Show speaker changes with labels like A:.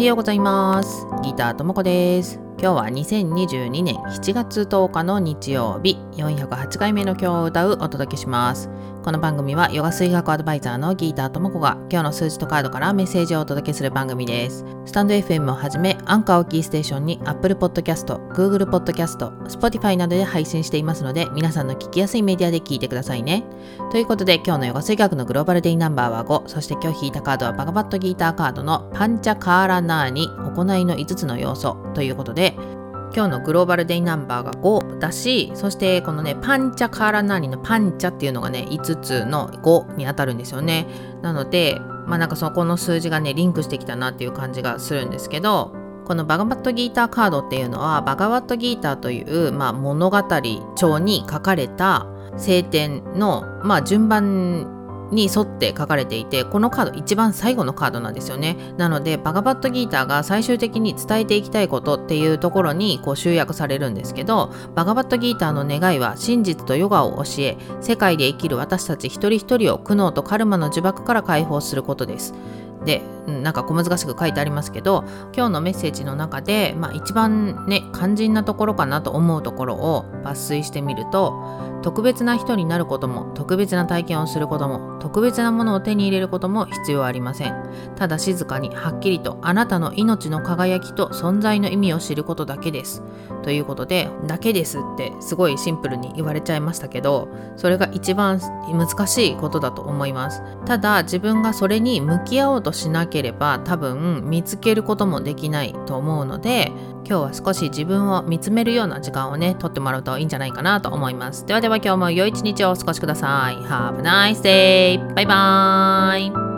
A: はようございます。ギターともこです。今日は2022年7月10日の日曜日。408回目の今日を歌うお届けします。この番組はヨガ水学アドバイザーのギーターともこが今日の数字とカードからメッセージをお届けする番組です。スタンド FM をはじめアンカーをキーステーションに Apple Podcast、Google Podcast、Spotify などで配信していますので皆さんの聞きやすいメディアで聞いてくださいね。ということで今日のヨガ水学のグローバルデイナンバーは5そして今日引いたカードはバガバットギーターカードのパンチャカーラナーニ行いの5つの要素ということで今日のグローバルデイナンバーが5だしそしてこのねパンチャカーラナーニのパンチャっていうのがね5つの5に当たるんですよね。なのでまあなんかそこの数字がねリンクしてきたなっていう感じがするんですけどこのバガバットギーターカードっていうのはバガバットギーターという、まあ、物語帳に書かれた聖典の、まあ、順番に沿って書かれていてこのカード一番最後のカードなんですよね。なのでバガバットギーターが最終的に伝えていきたいことっていうところにこう集約されるんですけどバガバットギーターの願いは真実とヨガを教え世界で生きる私たち一人一人を苦悩とカルマの呪縛から解放することです。でなんか小難しく書いてありますけど今日のメッセージの中で、まあ、一番ね肝心なところかなと思うところを抜粋してみると特別な人になることも特別な体験をすることも特別なものを手に入れることも必要ありません。ただ静かにはっきりとあなたの命の輝きと存在の意味を知ることだけです。ということでだけですってすごいシンプルに言われちゃいましたけどそれが一番難しいことだと思います。ただ自分がそれに向き合おうとしなければ多分見つけることもできないと思うので今日は少し自分を見つめるような時間をね、とってもらうといいんじゃないかなと思います。ではでは今日も良い一日をお過ごしください。Have a nice day! バイバーイ